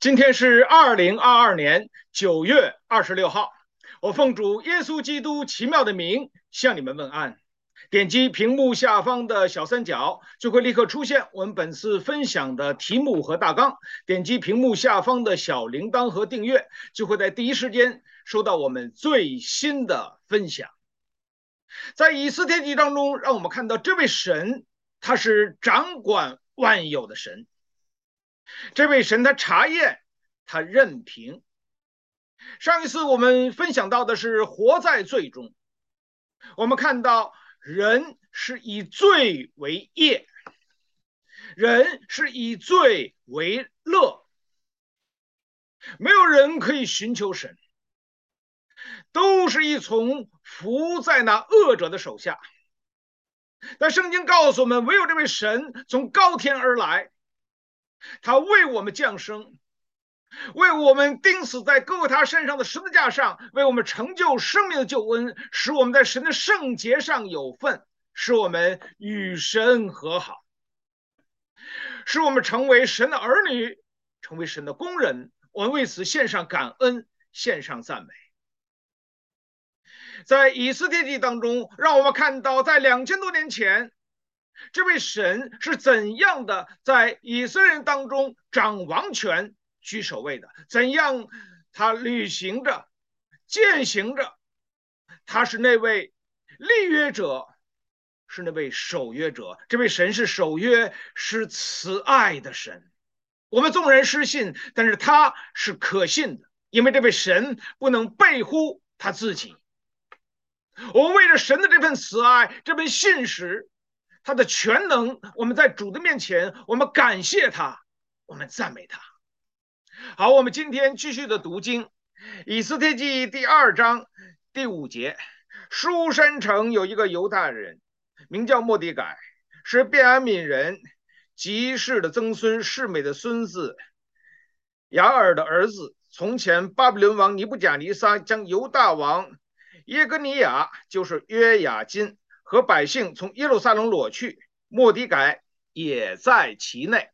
今天是二零二二年九月二十六号，我奉主耶稣基督奇妙的名向你们问安。点击屏幕下方的小三角，就会立刻出现我们本次分享的题目和大纲。点击屏幕下方的小铃铛和订阅，就会在第一时间收到我们最新的分享。在以斯帖记当中，让我们看到这位神，他是掌管万有的神。这位神他查验，他任凭。上一次我们分享到的是活在罪中，我们看到人是以罪为业，人是以罪为乐，没有人可以寻求神，都是一从伏在那恶者的手下。但圣经告诉我们，唯有这位神从高天而来。他为我们降生，为我们钉死在各他身上的十字架上，为我们成就生命的救恩，使我们在神的圣洁上有份，使我们与神和好，使我们成为神的儿女，成为神的工人。我们为此献上感恩，献上赞美。在以斯帖记当中，让我们看到，在两千多年前。这位神是怎样的在以色列人当中掌王权、居首位的？怎样他履行着、践行着？他是那位立约者，是那位守约者。这位神是守约、是慈爱的神。我们众人失信，但是他是可信的，因为这位神不能背乎他自己。我们为了神的这份慈爱、这份信实。他的全能，我们在主的面前，我们感谢他，我们赞美他。好，我们今天继续的读经，《以斯帖记》第二章第五节。书珊城有一个犹大人，名叫莫底改，是便安敏人吉士的曾孙，世美的孙子，雅尔的儿子。从前巴比伦王尼布甲尼撒将犹大王耶格尼亚，就是约雅斤。和百姓从耶路撒冷裸去，莫迪改也在其内。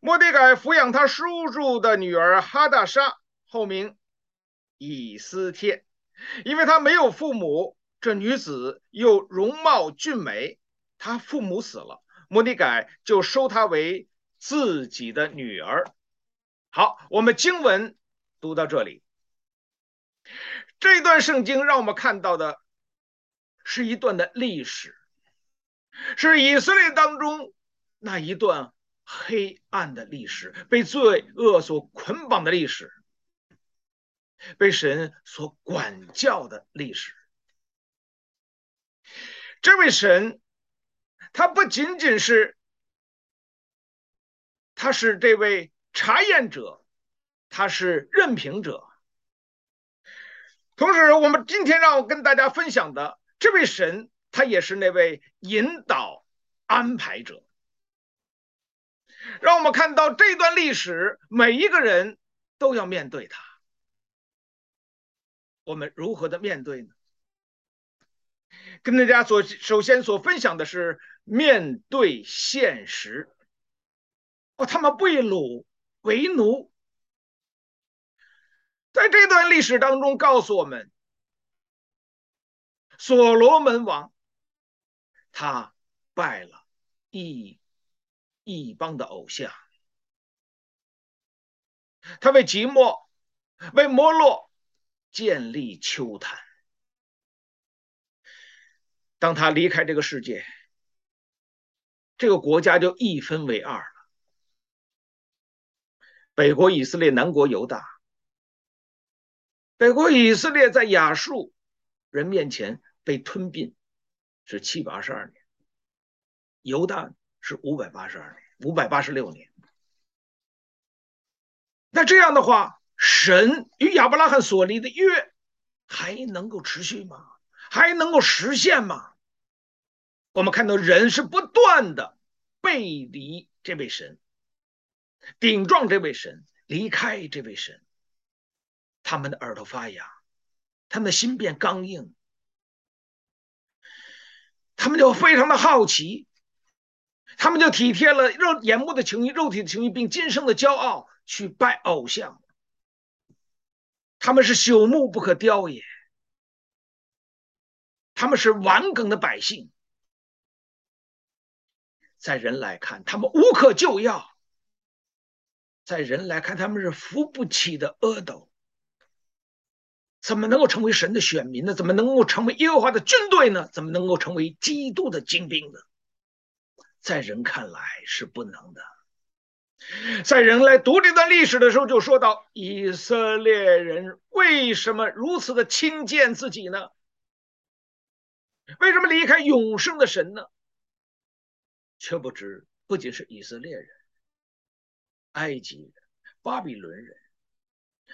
莫迪改抚养他叔叔的女儿哈大沙，后名以斯帖，因为他没有父母，这女子又容貌俊美，他父母死了，莫迪改就收她为自己的女儿。好，我们经文读到这里，这段圣经让我们看到的。是一段的历史，是以色列当中那一段黑暗的历史，被罪恶所捆绑的历史，被神所管教的历史。这位神，他不仅仅是，他是这位查验者，他是任凭者。同时，我们今天让我跟大家分享的。这位神，他也是那位引导、安排者。让我们看到这段历史，每一个人都要面对他。我们如何的面对呢？跟大家所首先所分享的是面对现实。哦，他们被掳为奴，在这段历史当中，告诉我们。所罗门王，他拜了异异邦的偶像，他为寂寞、为摩洛建立丘坛。当他离开这个世界，这个国家就一分为二了：北国以色列，南国犹大。北国以色列在亚述人面前。被吞并是七百二十二年，犹大是五百八十二年，五百八十六年。那这样的话，神与亚伯拉罕所立的约还能够持续吗？还能够实现吗？我们看到人是不断的背离这位神，顶撞这位神，离开这位神，他们的耳朵发痒，他们的心变刚硬。他们就非常的好奇，他们就体贴了肉眼目的情欲、肉体的情欲，并今生的骄傲，去拜偶像。他们是朽木不可雕也，他们是顽梗的百姓，在人来看，他们无可救药；在人来看，他们是扶不起的阿斗。怎么能够成为神的选民呢？怎么能够成为耶和华的军队呢？怎么能够成为基督的精兵呢？在人看来是不能的。在人来读这段历史的时候，就说到以色列人为什么如此的轻贱自己呢？为什么离开永生的神呢？却不知不仅是以色列人、埃及人、巴比伦人，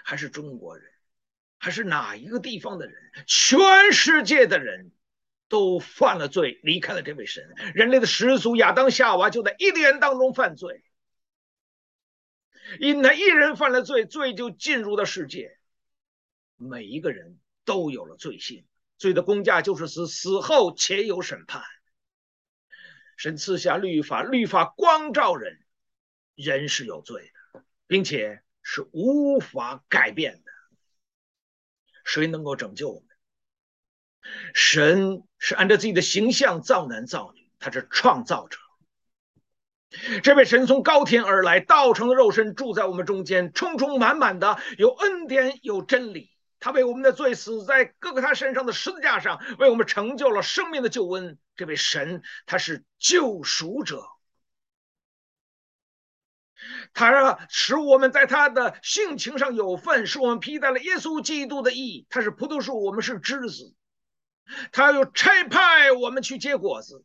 还是中国人，还是哪一个地方的人，全世界的人都犯了罪，离开了这位神。人类的始祖亚当夏娃就在伊甸园当中犯罪。因他一人犯了罪，罪就进入了世界，每一个人都有了罪性，罪的公价就是死，死后且有审判。神赐下律法，律法光照人，人是有罪的，并且是无法改变的。谁能够拯救我们？神是按照自己的形象造男造女，他是创造者。这位神从高天而来，道成的肉身住在我们中间，充充满满的有恩典有真理。他为我们的罪死在各个他身上的十字架上，为我们成就了生命的救恩。这位神他是救赎者，他让使我们在他的性情上有份，使我们披戴了耶稣基督的义。他是葡萄树，我们是枝子，他又差派我们去结果子。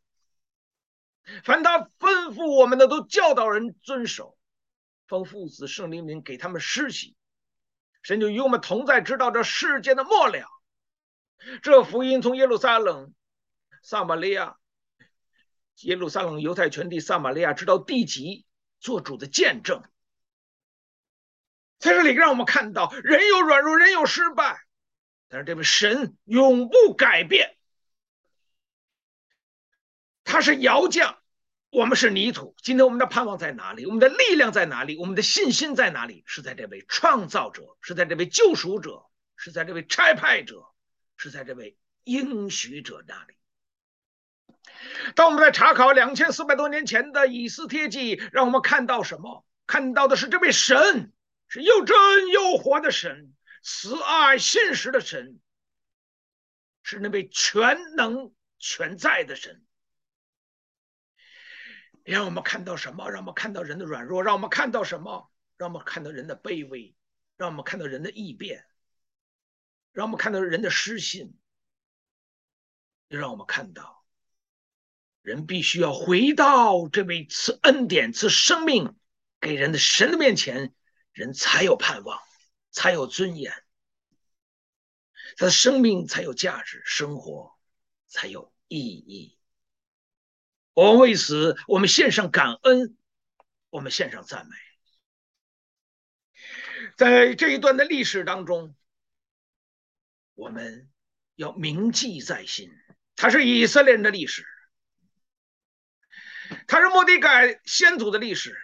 凡他吩咐我们的，都教导人遵守。奉父子圣灵名给他们施洗，神就与我们同在，直到这世界的末了。这福音从耶路撒冷、撒玛利亚、耶路撒冷、犹太全地、撒玛利亚，直到地极，做主的见证。在这里，让我们看到人有软弱，人有失败，但是这位神永不改变。他是窑匠，我们是泥土。今天我们的盼望在哪里？我们的力量在哪里？我们的信心在哪里？是在这位创造者，是在这位救赎者，是在这位差派者，是在这位应许者那里。当我们在查考两千四百多年前的以斯帖记，让我们看到什么？看到的是这位神是又真又活的神，慈爱信实的神，是那位全能全在的神。让我们看到什么？让我们看到人的软弱。让我们看到什么？让我们看到人的卑微。让我们看到人的异变。让我们看到人的失信。让我们看到，人必须要回到这位赐恩典、赐生命给人的神的面前，人才有盼望，才有尊严，他的生命才有价值，生活才有意义。我们为此，我们献上感恩，我们献上赞美。在这一段的历史当中，我们要铭记在心，它是以色列人的历史，它是莫迪改先祖的历史，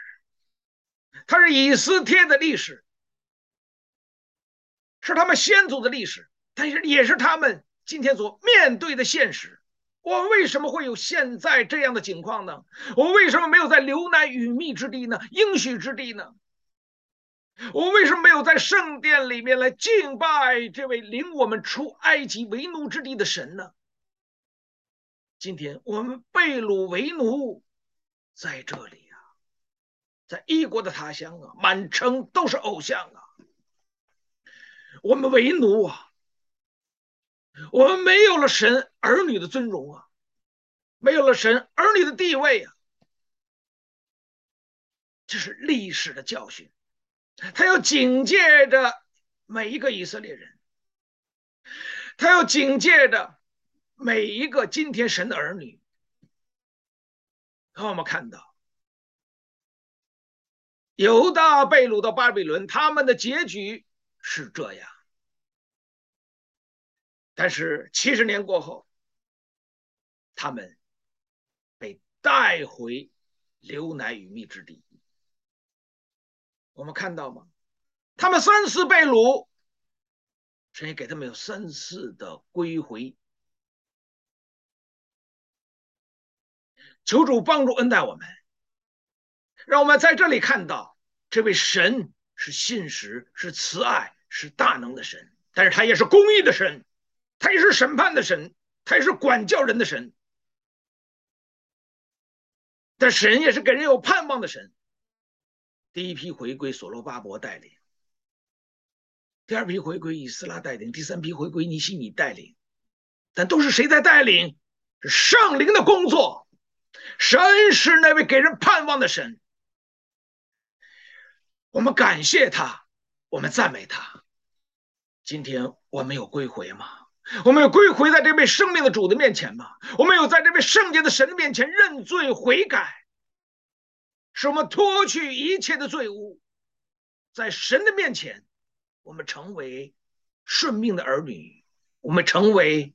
它是以斯帖的历史，是他们先祖的历史，但是也是他们今天所面对的现实。我为什么会有现在这样的情况呢？我为什么没有在流奶与蜜之地呢？应许之地呢？我为什么没有在圣殿里面来敬拜这位领我们出埃及为奴之地的神呢？今天我们被掳为奴，在这里啊，在异国的他乡啊，满城都是偶像啊，我们为奴啊。我们没有了神儿女的尊荣啊，没有了神儿女的地位啊，这是历史的教训，他要警戒着每一个以色列人，他要警戒着每一个今天神的儿女。让我们看到，犹大被掳到巴比伦，他们的结局是这样。但是七十年过后，他们被带回流奶与蜜之地。我们看到吗？他们三次被掳，神也给他们有三次的归回。求主帮助恩待我们，让我们在这里看到这位神是信实、是慈爱、是大能的神，但是他也是公义的神，他也是审判的神，他也是管教人的神。但神也是给人有盼望的神。第一批回归所罗巴伯带领，第二批回归以斯拉带领，第三批回归尼希米带领，但都是谁在带领？是圣灵的工作。神是那位给人盼望的神。我们感谢他，我们赞美他。今天我们有归回吗？我们有归回在这位生命的主的面前吗？我们有在这位圣洁的神的面前认罪悔改，使我们脱去一切的罪污，在神的面前，我们成为顺命的儿女，我们成为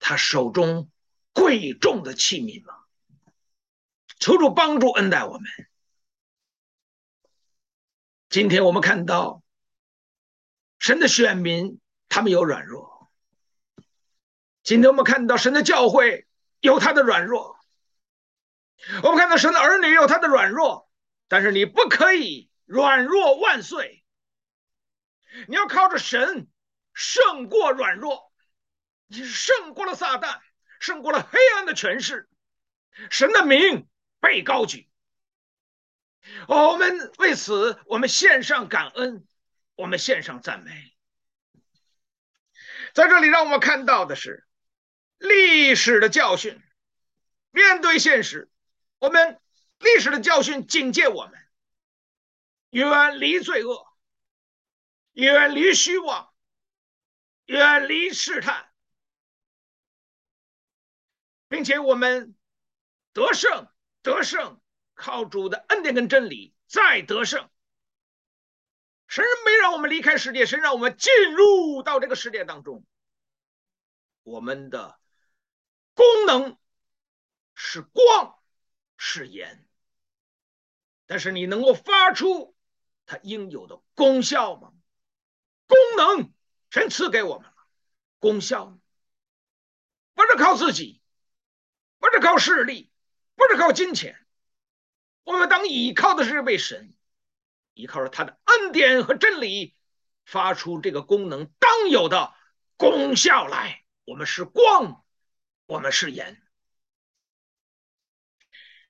他手中贵重的器皿吗？求主帮助恩待我们。今天我们看到神的选民，他们有软弱。今天我们看到神的教会有他的软弱，我们看到神的儿女有他的软弱，但是你不可以软弱万岁，你要靠着神胜过软弱，你胜过了撒旦，胜过了黑暗的权势，神的名被高举。我们为此，我们献上感恩，我们献上赞美。在这里，让我们看到的是。历史的教训，面对现实，我们历史的教训警戒我们：远离罪恶，远离虚妄，远离试探，并且我们得胜，得胜，靠主的恩典跟真理再得胜。神没让我们离开世界，神让我们进入到这个世界当中，我们的。功能是光，是盐，但是你能够发出它应有的功效吗？功能神赐给我们了，功效不是靠自己，不是靠势力，不是靠金钱，我们当依靠的是这位神，依靠着他的恩典和真理，发出这个功能当有的功效来。我们是光。我们是盐，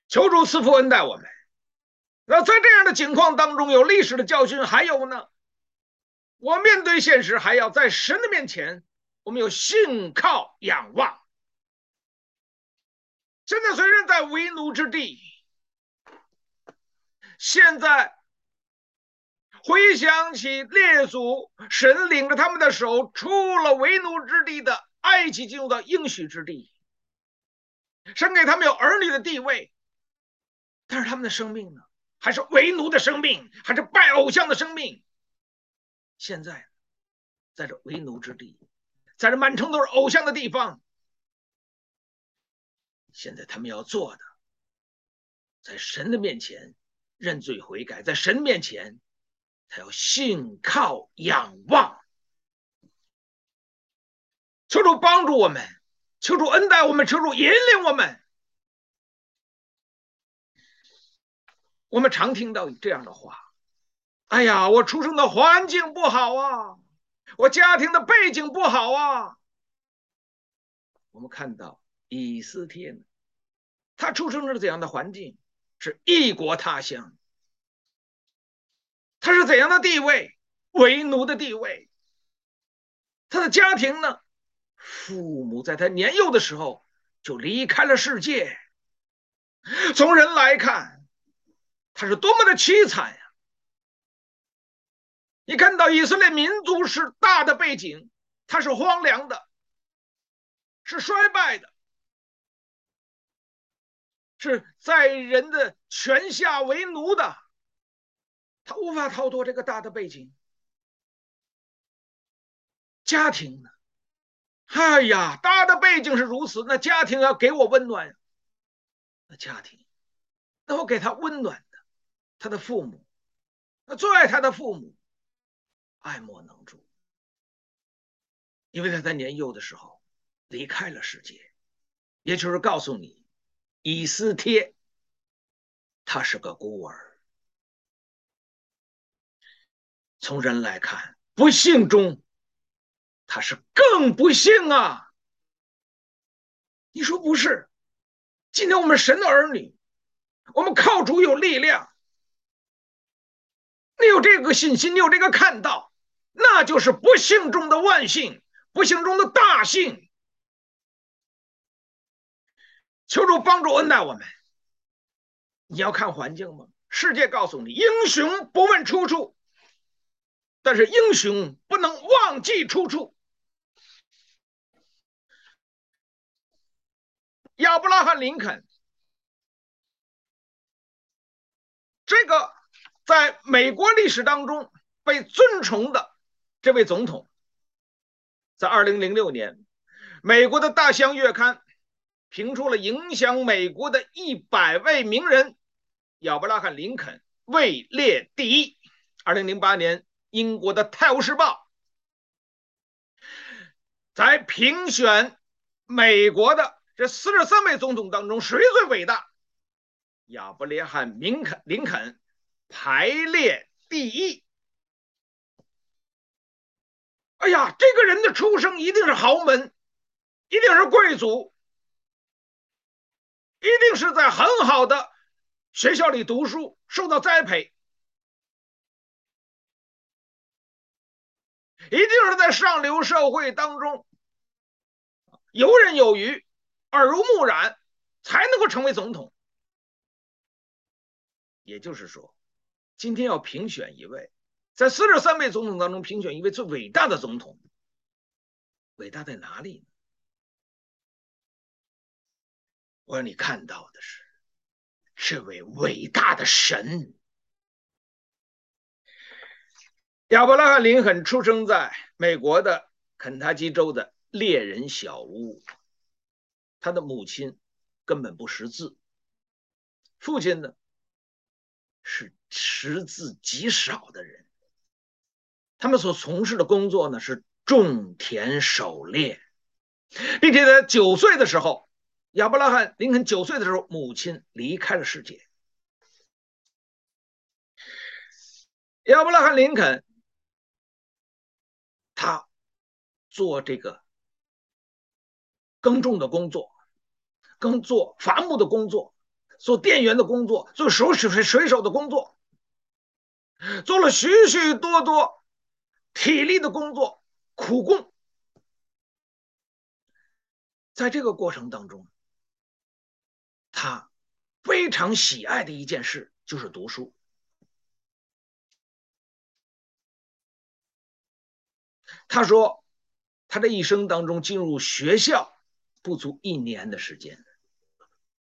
求主赐福恩待我们。那在这样的情况当中，有历史的教训，还有呢，我面对现实，还要在神的面前，我们有信靠仰望。现在虽然在为奴之地，现在回想起列祖，神领着他们的手出了为奴之地的。埃及进入到应许之地，神给他们有儿女的地位，但是他们的生命呢，还是为奴的生命，还是拜偶像的生命。现在，在这为奴之地，在这满城都是偶像的地方，现在他们要做的，在神的面前认罪悔改，在神面前，他要信靠仰望。求主帮助我们，求主恩待我们，求主引领我们。我们常听到这样的话：“哎呀，我出生的环境不好啊，我家庭的背景不好啊。”我们看到以斯帖，他出生是怎样的环境？是异国他乡。他是怎样的地位？为奴的地位。他的家庭呢？父母在他年幼的时候就离开了世界。从人来看，他是多么的凄惨呀！你看到以色列民族是大的背景，他是荒凉的，是衰败的，是在人的权下为奴的，他无法逃脱这个大的背景。家庭呢？哎呀，大的背景是如此，那家庭要给我温暖。那家庭那我给他温暖的，他的父母，那最爱他的父母，爱莫能助。因为他在年幼的时候离开了世界，也就是告诉你，以斯帖，他是个孤儿。从人来看，不幸中，他是更不幸啊！你说不是？今天我们神的儿女，我们靠主有力量，你有这个信心，你有这个看到，那就是不幸中的万幸。不幸中的大幸，求主帮助恩待我们。你要看环境吗？世界告诉你，英雄不问出处，但是英雄不能忘记出处。亚伯拉罕·林肯，这个在美国历史当中被尊崇的这位总统。在二零零六年，美国的《大西洋月刊》评出了影响美国的一百位名人，亚伯拉罕·林肯位列第一。二零零八年，英国的《泰晤士报》在评选美国的这四十三位总统当中，谁最伟大？亚伯拉罕·林肯，林肯排列第一。哎呀，这个人的出生一定是豪门，一定是贵族，一定是在很好的学校里读书，受到栽培，一定是在上流社会当中游刃有余、耳濡目染，才能够成为总统。也就是说，今天要评选一位。在四十三位总统当中，评选一位最伟大的总统，伟大在哪里呢？我让你看到的是这位伟大的神。亚伯拉罕·林肯出生在美国的肯塔基州的猎人小屋，他的母亲根本不识字，父亲呢是识字极少的人。他们所从事的工作呢，是种田狩猎，并且在九岁的时候，亚伯拉罕·林肯九岁的时候，母亲离开了世界。亚伯拉罕·林肯，他做这个耕种的工作，耕作伐木的工作，做店员的工作，做手水水手的工作，做了许许多多。体力的工作，苦工，在这个过程当中，他非常喜爱的一件事就是读书。他说，他这一生当中进入学校不足一年的时间，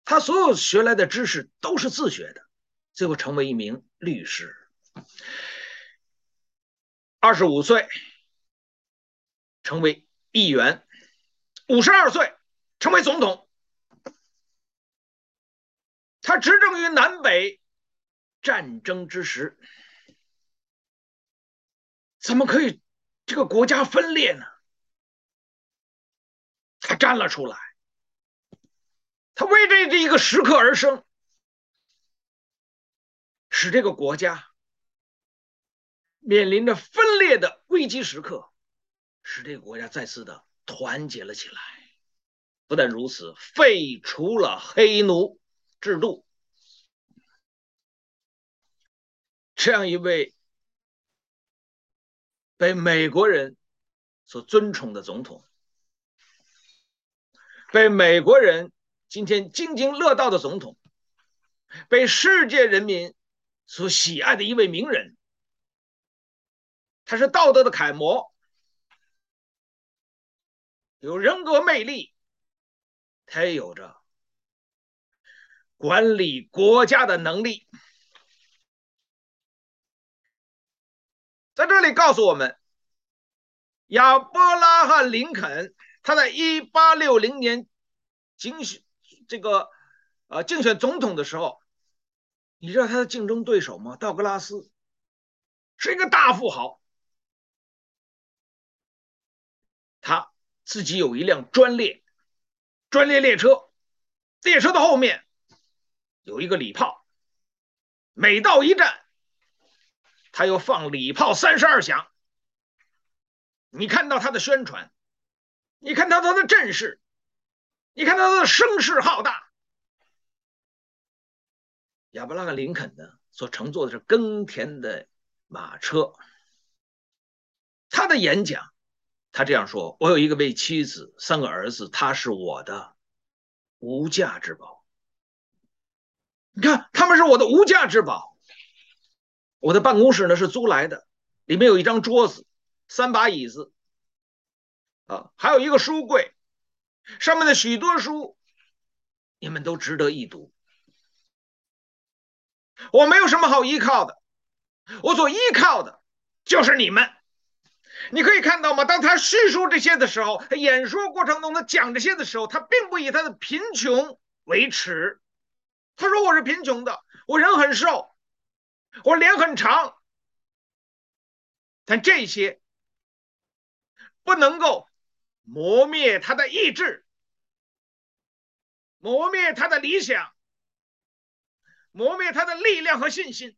他所有学来的知识都是自学的，最后成为一名律师。二十五岁成为议员，五十二岁成为总统。他执政于南北战争之时，怎么可以这个国家分裂呢？他站了出来，他为这这一个时刻而生，使这个国家。面临着分裂的危机时刻，使这个国家再次的团结了起来。不但如此，废除了黑奴制度。这样一位被美国人所尊崇的总统，被美国人今天津津乐道的总统，被世界人民所喜爱的一位名人。他是道德的楷模，有人格魅力，他也有着管理国家的能力。在这里告诉我们，亚伯拉罕·林肯他在一八六零年竞选这个呃竞选总统的时候，你知道他的竞争对手吗？道格拉斯是一个大富豪，他自己有一辆专列，专列列车，列车的后面有一个礼炮，每到一站，他又放礼炮三十二响。你看到他的宣传，你看到他的阵势，你看到他的声势浩大。亚伯拉罕·林肯呢，所乘坐的是耕田的马车。他的演讲，他这样说：“我有一个位妻子，三个儿子，他是我的无价之宝。你看，他们是我的无价之宝。我的办公室呢是租来的，里面有一张桌子，三把椅子，啊，还有一个书柜，上面的许多书，你们都值得一读。”我没有什么好依靠的，我所依靠的就是你们。你可以看到吗？当他叙述这些的时候，他演说过程中他讲这些的时候，他并不以他的贫穷为耻。他说：“我是贫穷的，我人很瘦，我脸很长。”但这些不能够磨灭他的意志，磨灭他的理想。磨灭他的力量和信心，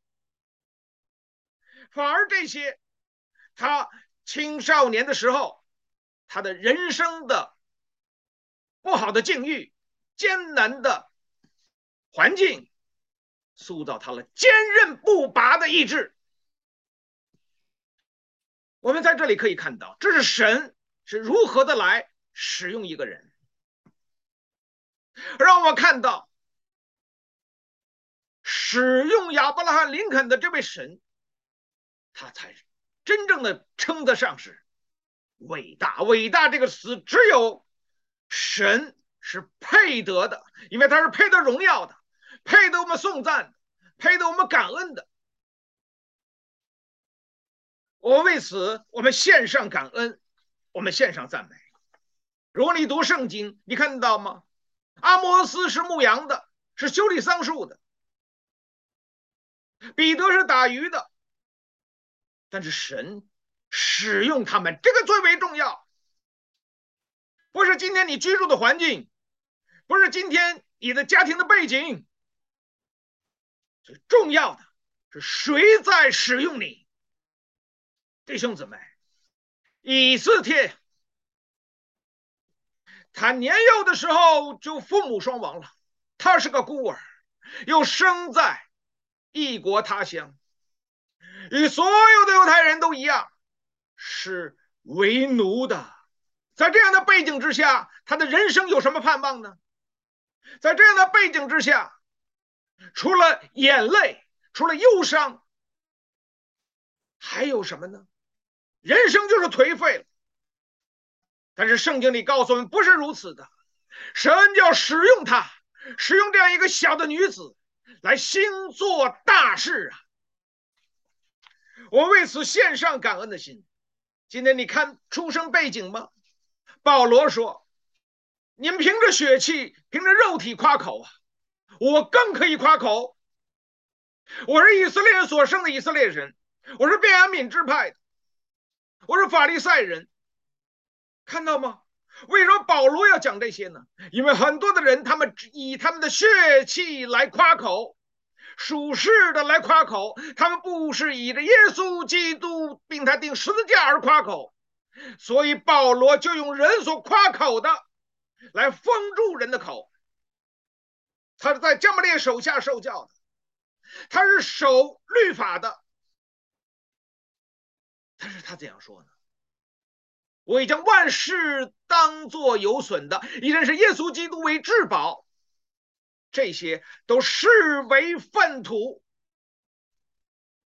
反而这些，他青少年的时候，他的人生的不好的境遇、艰难的环境，塑造他了坚韧不拔的意志。我们在这里可以看到，这是神是如何的来使用一个人，让我们看到。使用亚伯拉罕·林肯的这位神，他才真正的称得上是伟大。伟大这个词，只有神是配得的，因为他是配得荣耀的，配得我们颂赞的，配得我们感恩的。我为此，我们献上感恩，我们献上赞美。如果你读圣经，你看到吗？阿摩斯是牧羊的，是修理桑树的。彼得是打鱼的，但是神使用他们，这个最为重要。不是今天你居住的环境，不是今天你的家庭的背景，最重要的是谁在使用你，弟兄姊妹。以斯帖，他年幼的时候就父母双亡了，他是个孤儿，又生在。异国他乡，与所有的犹太人都一样，是为奴的。在这样的背景之下，他的人生有什么盼望呢？在这样的背景之下，除了眼泪，除了忧伤，还有什么呢？人生就是颓废了。但是圣经里告诉我们，不是如此的。神要使用他，使用这样一个小的女子。来兴做大事啊！我为此献上感恩的心。今天你看出生背景吗？保罗说：“你们凭着血气，凭着肉体夸口啊！我更可以夸口。我是以色列人所生的以色列人，我是便雅悯支派的，我是法利赛人。看到吗？”为什么保罗要讲这些呢？因为很多的人，他们以他们的血气来夸口，属世的来夸口，他们不是以着耶稣基督并他钉十字架而夸口，所以保罗就用人所夸口的来封住人的口。他是在迦玛列手下受教的，他是守律法的，但是他怎样说呢？我已将万事当作有损的，以认识耶稣基督为至宝，这些都视为粪土。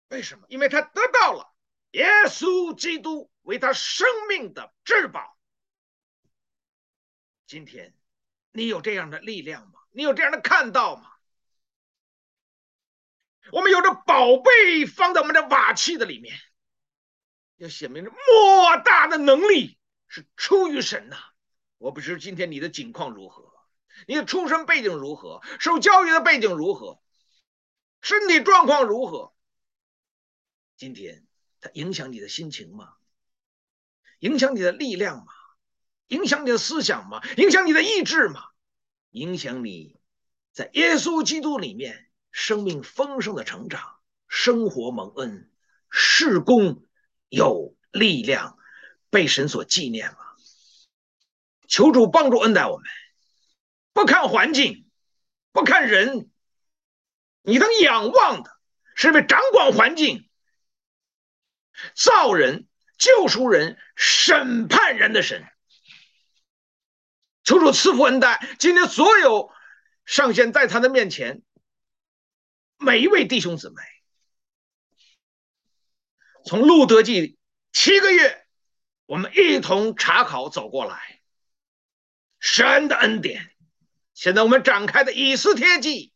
为什么？因为他得到了耶稣基督为他生命的至宝。今天，你有这样的力量吗？你有这样的看到吗？我们有着宝贝放在我们的瓦器的里面。要显明着莫大的能力是出于神呐！我不知今天你的境况如何，你的出身背景如何，受教育的背景如何，身体状况如何？今天它影响你的心情吗？影响你的力量吗？影响你的思想吗？影响你的意志吗？影响你在耶稣基督里面生命丰盛的成长，生活蒙恩，事工有力量，被神所纪念吗？求主帮助恩待我们，不看环境，不看人，你能仰望的是被掌管环境、造人、救赎人、审判人的神。求主赐福恩待今天所有上线在他的面前每一位弟兄姊妹，从路德记七个月，我们一同查考走过来。神的恩典，现在我们展开的以斯帖记，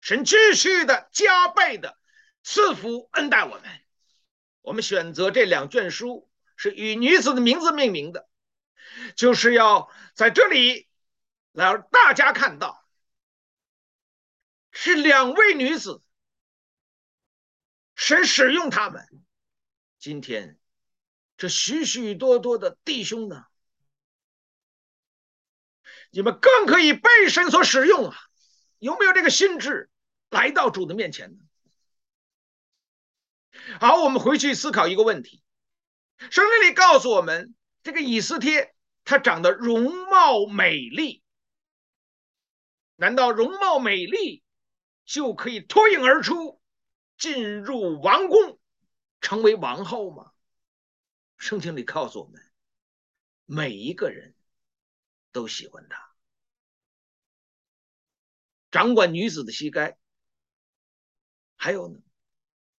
神继续的加倍的赐福恩待我们。我们选择这两卷书是以女子的名字命名的，就是要在这里来让大家看到，是两位女子，神使用他们。今天这许许多多的弟兄呢？你们更可以被神所使用啊！有没有这个心智来到主的面前呢？好，我们回去思考一个问题：圣经里告诉我们，这个以斯帖她长得容貌美丽，难道容貌美丽就可以脱颖而出，进入王宫，成为王后吗？圣经里告诉我们，每一个人。都喜欢她，掌管女子的膝盖。还有呢，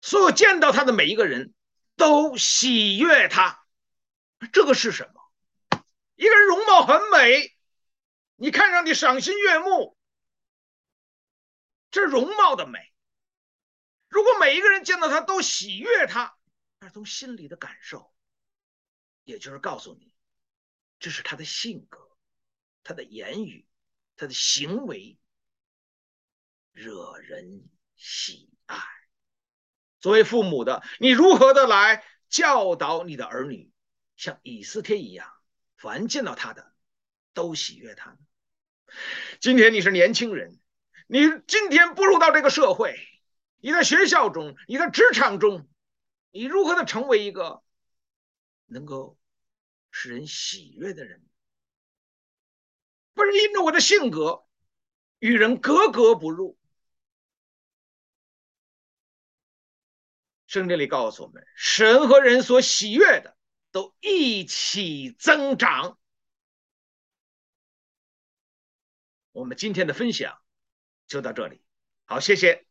所有见到她的每一个人都喜悦她。这个是什么？一个人容貌很美，你看上去赏心悦目，这容貌的美。如果每一个人见到他都喜悦他，那从心里的感受，也就是告诉你，这是他的性格。他的言语，他的行为，惹人喜爱。作为父母的，你如何的来教导你的儿女，像以斯帖一样，凡见到他的，都喜悦他？今天你是年轻人，你今天步入到这个社会，你在学校中，你在职场中，你如何的成为一个能够使人喜悦的人？不是因着我的性格与人格格不入。圣经里告诉我们，神和人所喜悦的都一起增长。我们今天的分享就到这里，好，谢谢。